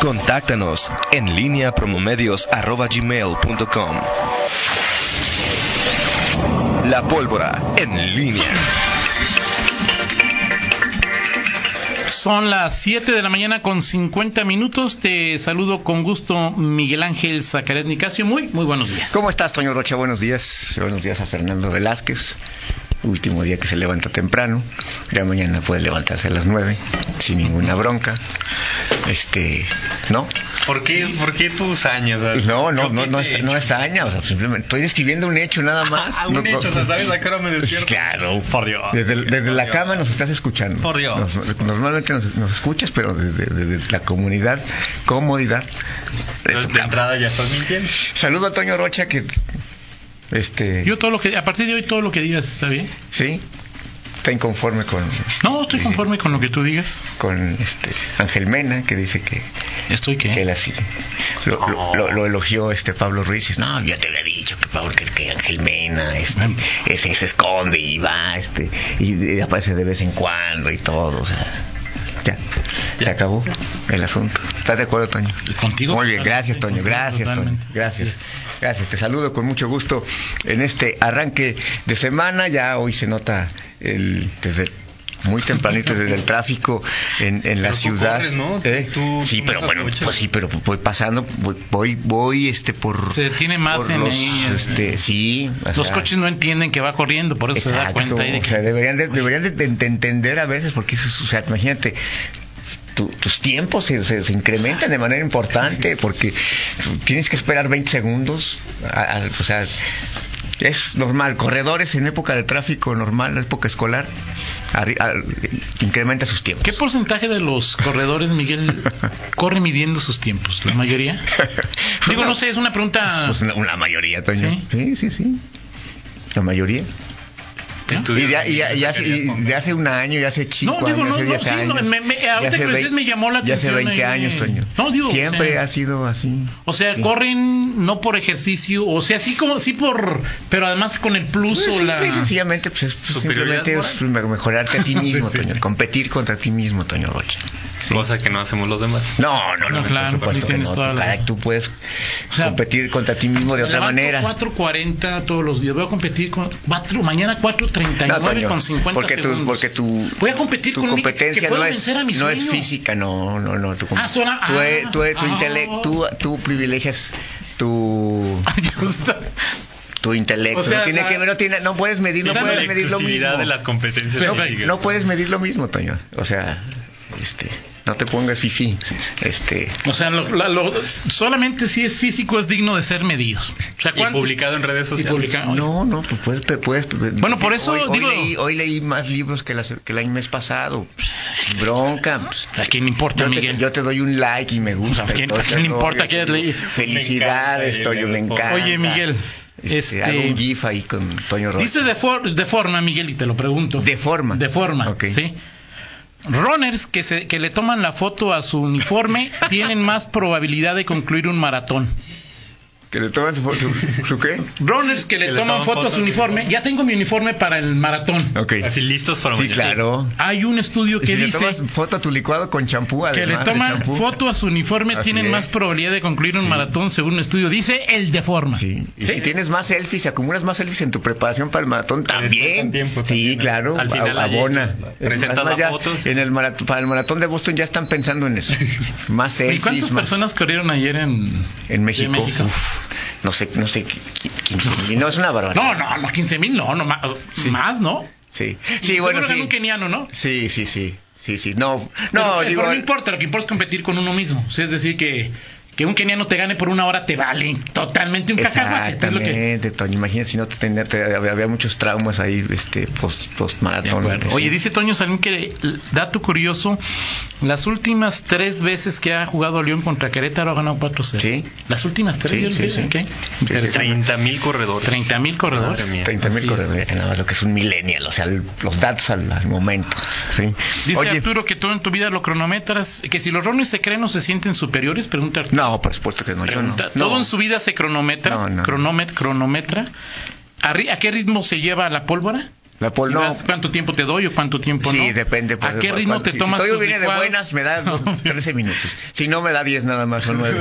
Contáctanos en línea promomedios.com. La pólvora en línea. Son las 7 de la mañana con 50 minutos. Te saludo con gusto, Miguel Ángel Zacaret Nicasio. Muy, muy buenos días. ¿Cómo estás, Toño Rocha? Buenos días. Buenos días a Fernando Velázquez. Último día que se levanta temprano. Ya mañana puede levantarse a las 9 sin ninguna bronca. Este, ¿no? ¿Por qué, ¿por qué tus años? No, no, no, no, es, no es año, o sea, simplemente estoy describiendo un hecho nada más. Ah, un No, hecho, no, o sea, ¿sabes? La cara me despierto. Claro, Por Dios. Desde, desde Por la Dios. cama nos estás escuchando. Por Dios. Nos- normalmente nos, nos escuchas, pero desde, desde la comunidad, comodidad. de tu de entrada ya estás mintiendo. Saludo a Toño Rocha que este Yo todo lo que, a partir de hoy todo lo que digas está bien. sí está inconforme con No, estoy conforme con lo que tú digas. con este Ángel Mena que dice que, Estoy que que. él así lo, lo- lo- lo elogió este Pablo Ruiz y dice, no ya te había dicho que Pablo que, que Ángel Mena este, ese se esconde y va este y, y aparece de vez en cuando y todo o sea ya, se acabó el asunto ¿estás de acuerdo Toño? Y contigo. Muy bien, gracias Toño, gracias Toño, gracias. Gracias, te saludo con mucho gusto en este arranque de semana. Ya hoy se nota el desde muy tempranito desde el tráfico en, en la Pero ciudad. corres, ¿no? ¿Eh? Tú- sí, tú pero bueno, pues sí, pero voy pasando, voy, voy, voy, este por Se detiene más por en los, ahí, este, sí, Los sea, coches no entienden que va corriendo, por eso se da cuenta ahí de o sea, deberían de, deberían de, de- de entender a veces porque eso es- o sea, imagínate tu- tus tiempos se, se- se incrementan de manera importante porque tienes que esperar 20 segundos, a- a- o sea, es normal, corredores en época de tráfico normal, en época escolar, a- incrementa sus tiempos. ¿Qué porcentaje de los corredores, Miguel, corre midiendo sus tiempos? ¿La mayoría? Digo, no sé, es una pregunta. Pues una, una mayoría, Toño. Sí, sí, sí. La mayoría. Y, de, y, y- hace, y de hace un año, y hace cinco No, digo, años, no, hace no, 10 sí, no, años. me- me- ya ahorita hace que lo dices vein- me llamó la Ya hace atención 20 ahí. años, Toño. No, digo, Siempre o sea- ha sido así. O sea, Sí. corren no por ejercicio, o sea, sí como sí por, pero además con el plus Pues, o la. simple y sencillamente, pues, es, pues, simplemente es me- mejorarte a ti mismo, Toño. Competir contra ti mismo, Toño Rocha. Sí. Cosa que no hacemos los demás. No, no, no, No, claro, por supuesto sí que no. toda Tú, la- tú puedes O sea, competir contra ti mismo de otra manera. 4.40 todos los días. Voy a competir con. cuatro- mañana 4.39 No, Toño, con 50 porque tu, porque tu, Voy a competir tu con competencia que no es, a no es física, no, no, no. Tu, Ah, sola- tú, ah, eres- tú, eres- tu ah. tú, tú privilegias tu, tu intelecto. O sea, no tiene la- que no tiene, no puedes medir, no puedes medir lo mismo. de las competencias. Pero-. No puedes medir lo mismo, Toño. O sea, este, no te pongas fifí. Este, O sea, lo- la- lo- solamente si es físico es digno de ser medido. O sea, Y ¿cuántos- publicado en redes sociales. publicado. no, no, pues puedes, puedes. Bueno, por eso hoy, hoy digo- leí, hoy leí más libros que, las- que el año mes pasado. Bronca. pues, ¿A quién le importa, Yo te, Miguel? yo te doy un like y me gusta. O sea, ¿a quién- a quién importa que hayas leído? Felicidades, Me encanta, Toño, me encanta. Oye, Miguel, Este, este- Hago un gif ahí con Toño Rocha. Dice de, for- de forma, Miguel, y te lo pregunto. De forma. De forma, Ok. sí. Runners que, se, que le toman la foto a su uniforme tienen más probabilidad de concluir un maratón. Que le toman su foto. ¿Su, su qué? Runners que le Que le toman toman foto a foto su al uniforme. Ya tengo mi uniforme para el maratón. Ok. Así listos para Sí, mañana. claro. Hay un estudio Y que si le dice tomas foto a tu licuado con champú, que le toman foto a su uniforme Así tienen es. más probabilidad de concluir un maratón según un estudio. Dice el de forma. Sí. Y Sí. si tienes más selfies, si acumulas más selfies en tu preparación para el maratón, también. tiempo sí, también, ¿no? claro. Al final abona. presentas Es más, la ya foto, sí. En el maratón, para el maratón de Boston ya están pensando en eso. Más ¿Y selfies. cuántas más- personas corrieron ayer en, En México. de México? Uf, no sé, no sé, qui- 15 mil. No, es una barbaridad. No, no, no, 15 mil, no, no más, más, ¿no? Sí, Y sí, bueno, seguro ganó sí. un keniano, ¿no? Sí, sí, sí. Sí, sí. No, Pero, no, pero digo. no importa, lo que importa es competir con uno mismo. O sea, es decir, que, que un keniano te gane por una hora te vale totalmente un cacahuate. Es lo que- Toño. Imagínate si no te tenía, te- había, había muchos traumas ahí, este, post, post maratón. acuerdo. Oye, dice Toño Salín que, dato curioso, las últimas tres veces que ha jugado León contra Querétaro ha ganado 4-0. Sí. Las últimas tres, Sí, yo sí, sí. ok. sí. Interesante. 30 mil corredores. 30 mil corredores. Madre mía. 30 mil corredores, nada más lo que es un millennial, o sea, el- los datos al, al momento. ¿sí? Dice Oye, Arturo que todo en tu vida lo cronometras, que si los rones se creen o se sienten superiores, pregunta Arturo. no, por supuesto que no, yo no. Pregunta, No. ¿Todo en su vida se cronometra? No, no. Cronomet- cronometra. ¿A, ri- a qué ritmo se lleva la pólvora? La Paul, Si no. vas, ¿Cuánto tiempo te doy o cuánto tiempo Sí, no? depende. pues, ¿A qué ritmo cuánto- te si- tomas Si viene de buenas, me da 13 minutos. Si no, me da 10 nada más o 9.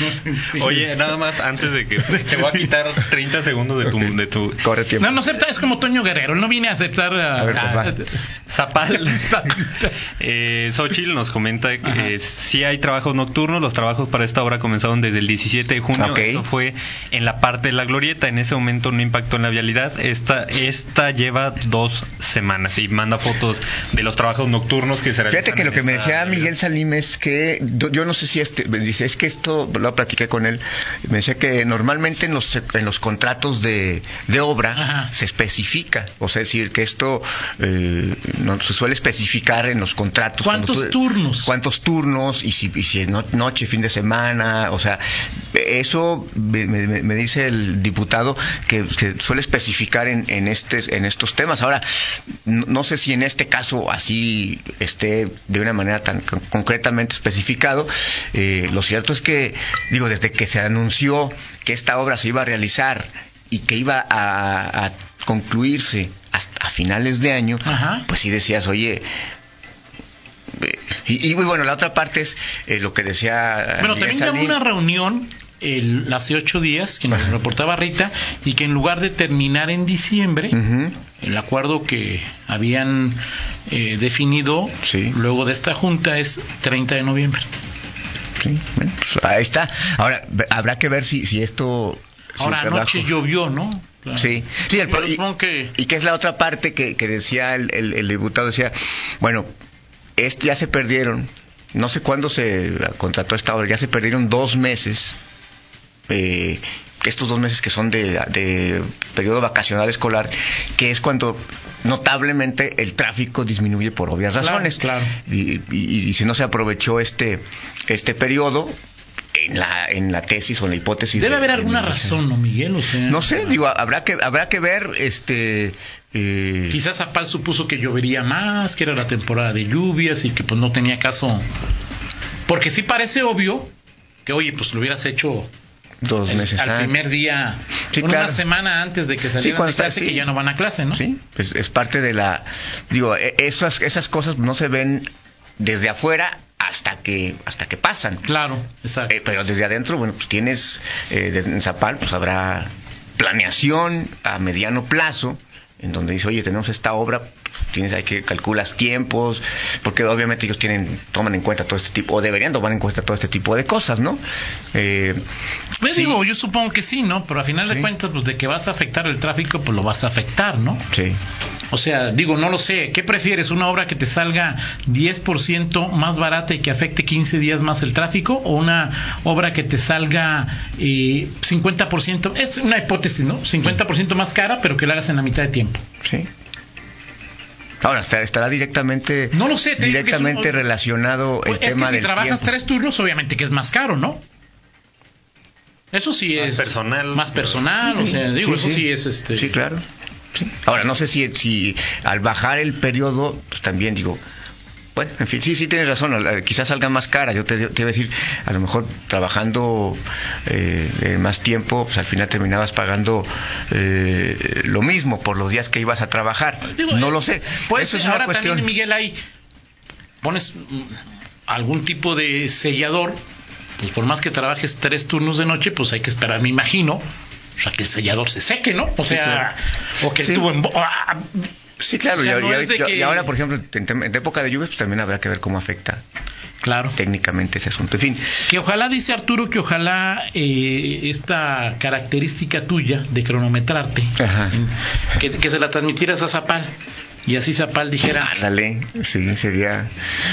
Oye, nada más antes de que te voy a quitar 30 segundos de tu, de tu Corre tiempo. No, no acepta, es como Toño Guerrero, él no viene a aceptar a, A ver, pues, va. Zapal. eh, Xochitl nos comenta que eh, sí hay trabajos nocturnos. Los trabajos para esta obra comenzaron desde el 17 de junio. Ok. Eso fue en la parte de la glorieta. En ese momento no impactó en la vialidad. Esta, esta lleva dos semanas y manda fotos de los trabajos nocturnos que se realizan. Fíjate que lo que me decía. Miguel Salim es que yo, no sé si este me dice es que esto lo platiqué con él me decía que normalmente en los en los contratos de, de obra Ajá. se especifica o sea es decir que esto eh, no se suele especificar en los contratos ¿Cuántos turnos? cuántos turnos y si, y si es no- noche fin de semana o sea eso me, me- me dice el diputado que, que suele especificar en, en este en estos temas ahora no, sé si en este caso así esté de una manera tan con- concretamente especificado Eh, lo cierto es que digo desde que se anunció que esta obra se iba a realizar y que iba a, a concluirse hasta finales de año Ajá. pues sí decías oye eh, y, y, bueno, la otra parte es eh, lo que decía. Bueno, también hubo una reunión el, hace ocho días que nos reportaba Rita y que en lugar de terminar en diciembre, el acuerdo que habían eh, definido Sí. luego de esta junta es 30 de noviembre. Sí, bueno, pues ahí está. Ahora, habrá que ver si, si esto. Ahora anoche llovió, ¿no? Claro. Sí, sí, el, y, supongo que y que es la otra parte que, que decía el, el- el diputado, decía, bueno, este ya se perdieron, no sé cuándo se contrató esta obra, ya se perdieron dos meses, eh, estos dos meses que son de, de periodo vacacional escolar, que es cuando notablemente el tráfico disminuye por obvias Claro, razones. claro. Y, y- y si no se aprovechó este, este periodo, en la, en la tesis o en la hipótesis. debe de- haber alguna razón, ¿no, Miguel? O sea, No sé, digo, habrá que habrá que ver este eh, Quizás Zapal supuso que llovería más, que era la temporada de lluvias y que pues no tenía caso. Porque sí parece obvio que, oye, pues lo hubieras hecho dos el- meses al antes. primer día, Sí, claro. una semana antes de que salieran cuando de clase, sí. que ya no van a clase, ¿no? Sí, pues es parte de la digo, e- esas esas cosas no se ven desde afuera hasta que hasta que pasan. Claro, exacto. Eh, pero desde adentro, bueno, pues tienes eh, en Zapal, pues habrá planeación a mediano plazo en donde dice, oye, tenemos esta obra, tienes, hay que calculas tiempos, porque obviamente ellos tienen, toman en cuenta todo este tipo, o deberían tomar en cuenta todo este tipo de cosas, ¿no? Eh, Pues sí, digo, yo supongo que sí, ¿no? Pero a final de Sí. cuentas, pues de que vas a afectar el tráfico, pues lo vas a afectar, ¿no? sí. O sea, digo, no lo sé. ¿Qué prefieres? ¿Una obra que te salga 10% más barata y que afecte 15 días más el tráfico? ¿O una obra que te salga eh, 50%? Es una hipótesis, ¿no? 50% más cara, pero que la hagas en la mitad de tiempo. Sí. Ahora, estará, directamente, No lo sé, directamente un- relacionado el Pues es tema que si del trabajas tiempo. tres turnos, obviamente que es más caro, ¿no? Eso sí Más es. personal. Más personal, o sea, digo, eso sí, es este. Sí, claro. Sí. Ahora, no sé si, si al bajar el periodo, pues también digo, bueno, en fin, sí, sí tienes razón, quizás salga más cara. Yo te, te iba a decir, a lo mejor trabajando eh, más tiempo, pues al final terminabas pagando eh, lo mismo por los días que ibas a trabajar. Digo, no eh, lo sé. Pues Eso es una ahora cuestión. también, Miguel, ahí pones mm, algún tipo de sellador, pues por más que trabajes tres turnos de noche, pues hay que esperar, me imagino, o sea, que el sellador se seque, ¿no? O sea, o que el Sí. tubo en... ah, Sí, claro, o sea, y, no y- que- ahora, por ejemplo, en, época de lluvias, pues también habrá que ver cómo afecta Claro. técnicamente ese asunto. En fin, Que ojalá, dice Arturo, que ojalá eh, esta característica tuya de cronometrarte, en- que, que se la transmitieras a Zapal. Y así Zapal dijera, Ándale, sí, sería.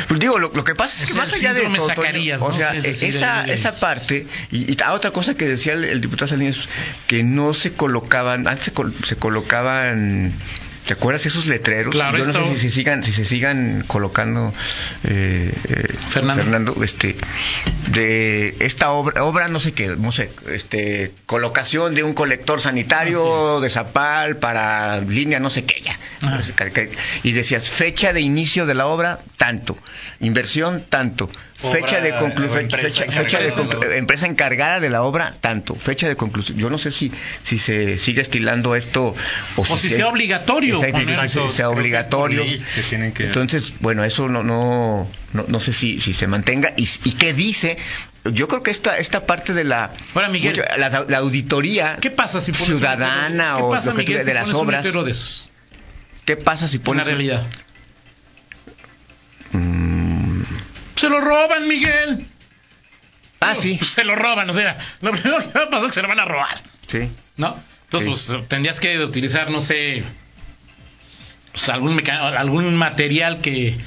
Pues digo, lo, lo que pasa es que sea, más allá de todo, Toño, o ¿no? sea, Es decir, esa, el- esa parte y, y a otra cosa que decía el, el diputado Salinas que no se colocaban, antes se, col- se colocaban. ¿Te acuerdas esos letreros? Claro, Yo no esto- sé si se sigan, si se sigan colocando, eh, eh, Fernando. este, de esta obra, obra no sé qué, no sé, este, colocación de un colector sanitario de Zapal para línea no sé qué ya. Ajá. Y decías, fecha de inicio de la obra, tanto. Inversión, tanto. Obra fecha de conclusión, empresa fecha, de conclu- obra. empresa encargada de la obra, tanto. Fecha de conclusión. Yo no sé si, si se sigue estilando esto o, O si sea obligatorio Exacto, sea- que que- Entonces, bueno, eso no, no, no, no sé si, si se mantenga. ¿Y, y qué dice? Yo creo que esta, esta parte de la, Ahora, Miguel. la, la auditoría ¿Qué pasa si pones un ciudadana letrero- ¿Qué o pasa, lo que tú Miguel, de si las obras, de esos? ¿qué pasa si En la pones... realidad. Se lo roban, Miguel. ah, sí, Se lo roban, o sea, lo primero que va a pasar es que se lo van a robar, sí. ¿no? Entonces, Sí. pues tendrías que utilizar, no sé, pues, algún, algún material que,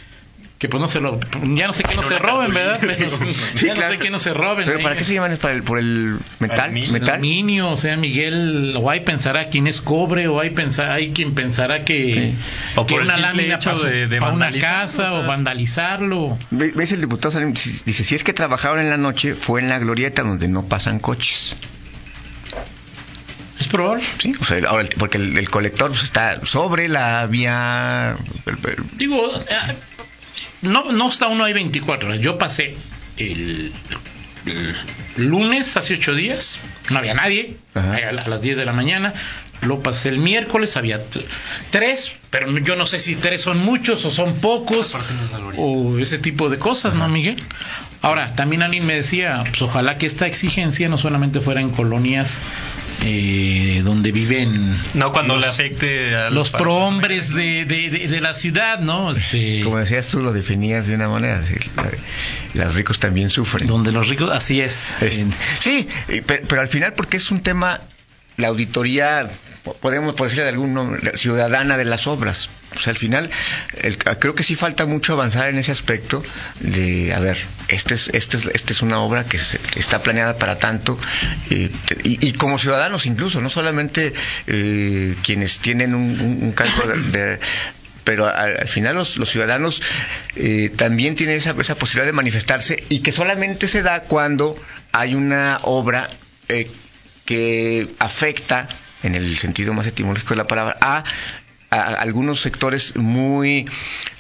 que pues no se lo, ya no sé que no se roben. ¿verdad? Pero, Sí, ya no sé que no se roben. ¿Pero ahí. para qué se llaman? ¿Es para el, por el metal? Aluminio. ¿Metal? aluminio, o sea, Miguel, o ahí pensará quién es cobre, o hay pensar, hay quien pensará que, Sí. O que por una lámina hecho para, su- de- de para una vandalizarlo, casa o sea. o vandalizarlo. Ve- ¿Ves el diputado? Salim? Dice, si es que trabajaron en la noche, fue en la glorieta donde no pasan coches. Es probable. Sí, o sea, ahora el- porque el, el colector pues, está sobre la vía... el- el- Digo, eh, no, no está uno ahí 24 horas. Yo pasé el, el lunes, hace ocho días, no había nadie, Ajá. a las 10 de la mañana. Lo pasé el miércoles, había tres, pero yo no sé si tres son muchos o son pocos, o ese tipo de cosas, ¿no, Miguel? Ahora, también alguien me decía, pues ojalá que esta exigencia no solamente fuera en colonias eh, donde viven No cuando los- le afecte a los prohombres de, de, de, de la ciudad, ¿no? Este, Como decías tú, lo definías de una manera. es decir, la- los ricos también sufren. donde los ricos, así es. Es- En- sí, pero, al final porque es un tema, la auditoría, po- podemos por decirle de algún nombre, ciudadana de las obras. Sea, al final el- creo que sí falta mucho avanzar en ese aspecto de, a ver, este es, este es, este es una obra que se- está planeada para tanto eh, y, y como ciudadanos incluso, no solamente eh, quienes tienen un, un- cargo de pero al, al final los, los ciudadanos eh, también tienen esa, esa posibilidad de manifestarse y que solamente se da cuando hay una obra eh, que afecta, en el sentido más etimológico de la palabra, a, a algunos sectores muy...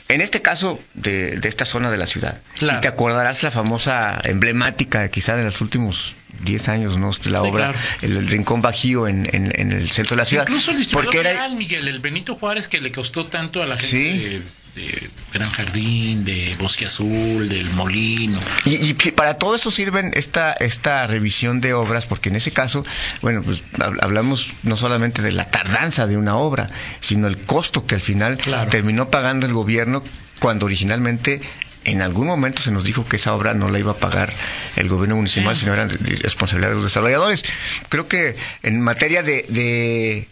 En este caso, de, de esta zona de la ciudad. Claro. Y te acordarás la famosa emblemática, quizá de los últimos 10 años, ¿no? De la Sí, obra, claro. el, el Rincón Bajío en, en- en el centro de la ciudad. Incluso el distribuidor Porque era, real, Miguel, el Benito Juárez, que le costó tanto a la gente Sí. de, de Gran Jardín, de Bosque Azul, del Molino. Y, para todo eso sirven esta, esta revisión de obras, porque en ese caso, bueno, pues hab- hablamos no solamente de la tardanza de una obra, sino el costo que al final Claro. terminó pagando el gobierno cuando originalmente en algún momento se nos dijo que esa obra no la iba a pagar el gobierno municipal, Sí. sino era responsabilidad de los desarrolladores. Creo que en materia de, de,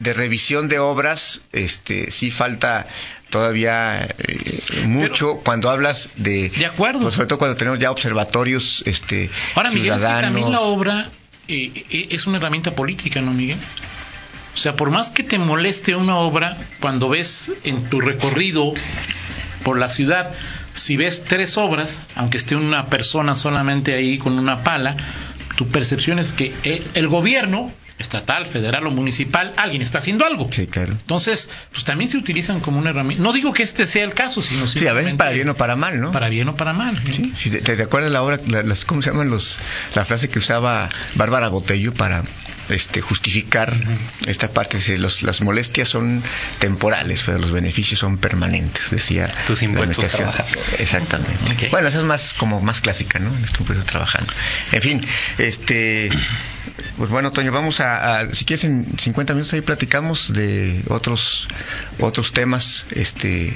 de revisión de obras, este, sí falta todavía eh, mucho cuando hablas de, De acuerdo. pues, sobre todo cuando tenemos ya observatorios este, Ahora, Miguel, es que también la obra eh, eh, es una herramienta política, ¿no, Miguel? O sea, por más que te moleste una obra, cuando ves en tu recorrido por la ciudad, si ves tres obras, aunque esté una persona solamente ahí con una pala, tu percepción es que el, el gobierno, estatal, federal o municipal, alguien está haciendo algo. Sí, claro. Entonces, pues también se utilizan como una herramienta. No digo que este sea el caso, sino Sí, a veces para bien o para mal, ¿no? Para bien o para mal. ¿no? Sí, sí, te, te acuerdas la obra, la- las, ¿cómo se llaman los, la frase que usaba Bárbara Botello para este, justificar esta parte? Dice, los, las molestias son temporales, pero los beneficios son permanentes, decía. Tus impuestos trabajan. Exactamente. Bueno, esa es más como más clásica, ¿no? Los impuestos trabajando. En fin, este, pues bueno, Toño, vamos a, a- si quieres en 50 minutos ahí platicamos de otros, otros temas, este,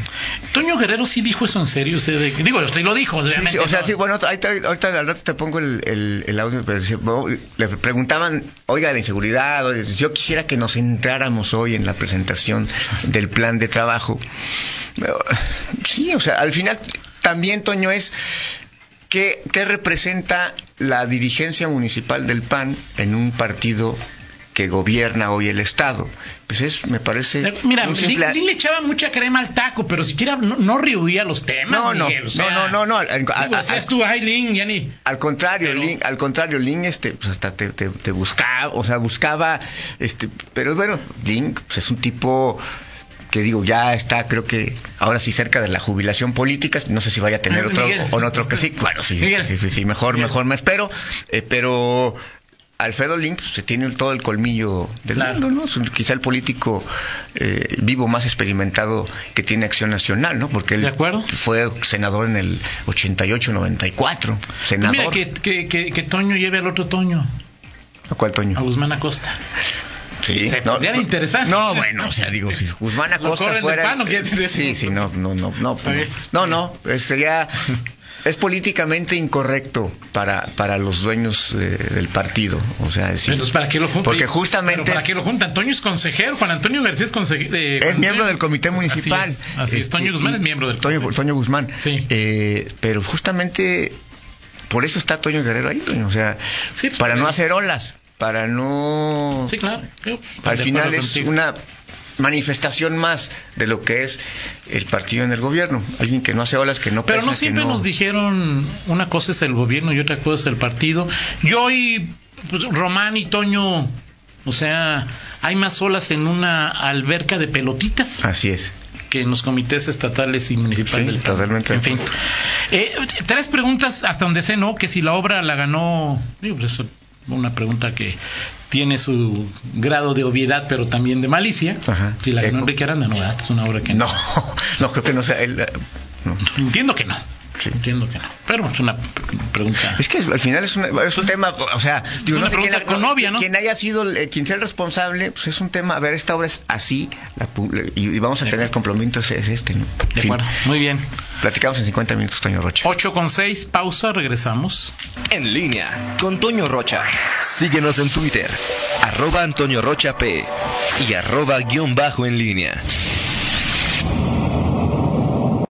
Toño Guerrero sí dijo eso en serio, o sea, de- digo, usted lo dijo, Sí, sí, o sea, ¿no? sí, bueno, ahorita, ahorita al rato te pongo el, el- el audio, pero decía, bueno, le preguntaban, oiga, la inseguridad, oye, yo quisiera que nos centráramos hoy en la presentación del plan de trabajo. Sí, o sea, al final también, Toño, es qué, qué representa la dirigencia municipal del PAN en un partido que gobierna hoy el Estado. Pues es, me parece. Eh, Mira, Lin, simple- Lin le echaba mucha crema al taco, pero siquiera no, no rehuía los temas. No, no, Miguel, o sea, no, no, no, no, al- contrario, Pero- Lin, al contrario, Lin este, pues hasta te, te- te buscaba, o sea, buscaba, este, pero bueno, Lin pues es un tipo que digo, ya está, creo que ahora sí cerca de la jubilación política, no sé si vaya a tener otro Miguel. o no otro que sí, bueno, sí, sí, sí, sí, mejor, mejor me espero, eh, pero Alfredo Lin pues, se tiene todo el colmillo del Claro. mundo, ¿no? Es quizá el político eh, vivo más experimentado que tiene Acción Nacional, ¿no? Porque él ¿De acuerdo? fue senador en el 88-94, senador. Mira, que, que, que, que Toño lleve al otro Toño, ¿A cuál Toño? a Guzmán Acosta. Sí, Se podría interesante. No, bueno, o sea, digo, si Guzmán Acosta fuera. pan, ¿o qué? Sí, sí, no, no, no, no. No, no, eh, sería. Es políticamente incorrecto para, para los dueños eh, del partido. O sea, decir. Entonces, ¿para qué lo juntan? Porque justamente. ¿Pero ¿Para qué lo juntan? Toño es consejero, Juan Antonio García es consejero. Es miembro del comité municipal. Así es, así es. Toño Guzmán y- es miembro del Toño. Toño Guzmán. Sí. Eh, pero justamente por eso está Toño Guerrero ahí, Toño, O sea, Sí, pues, para no eh. hacer olas, para no. Sí, claro. Yo, Al final es contigo. una manifestación más de lo que es el partido en el gobierno. Alguien que no hace olas, que no Pero pesa, no siempre no- nos dijeron una cosa es el gobierno y otra cosa es el partido. Y hoy, pues, Román y Toño, o sea, hay más olas en una alberca de pelotitas Así es. que en los comités estatales y municipales Sí, del PAN. totalmente En fin. Eh, tres preguntas hasta donde sé, ¿no? Que si la obra la ganó. Digo, pues es una pregunta que tiene su grado de obviedad, pero también de malicia. Ajá. Si la ganó. Enrique Aranda, no, es una obra que No, no creo que no sea él. eh, no. Entiendo que no. Sí. Entiendo que no. Pero es una pregunta. Es que al final es, una- es un tema, o sea, digo, una no sé quién, novia, ¿no? quien haya sido, el- quien sea el responsable, pues es un tema, a ver, esta obra es así, la y, y vamos a De tener compromisos, es este, ¿no? De fin, acuerdo. Muy bien. platicamos en 50 minutos, Toño Rocha. 8 con 6, pausa, regresamos. En línea. con Toño Rocha. Síguenos en Twitter, arroba Antonio Rocha P y arroba guion bajo en línea.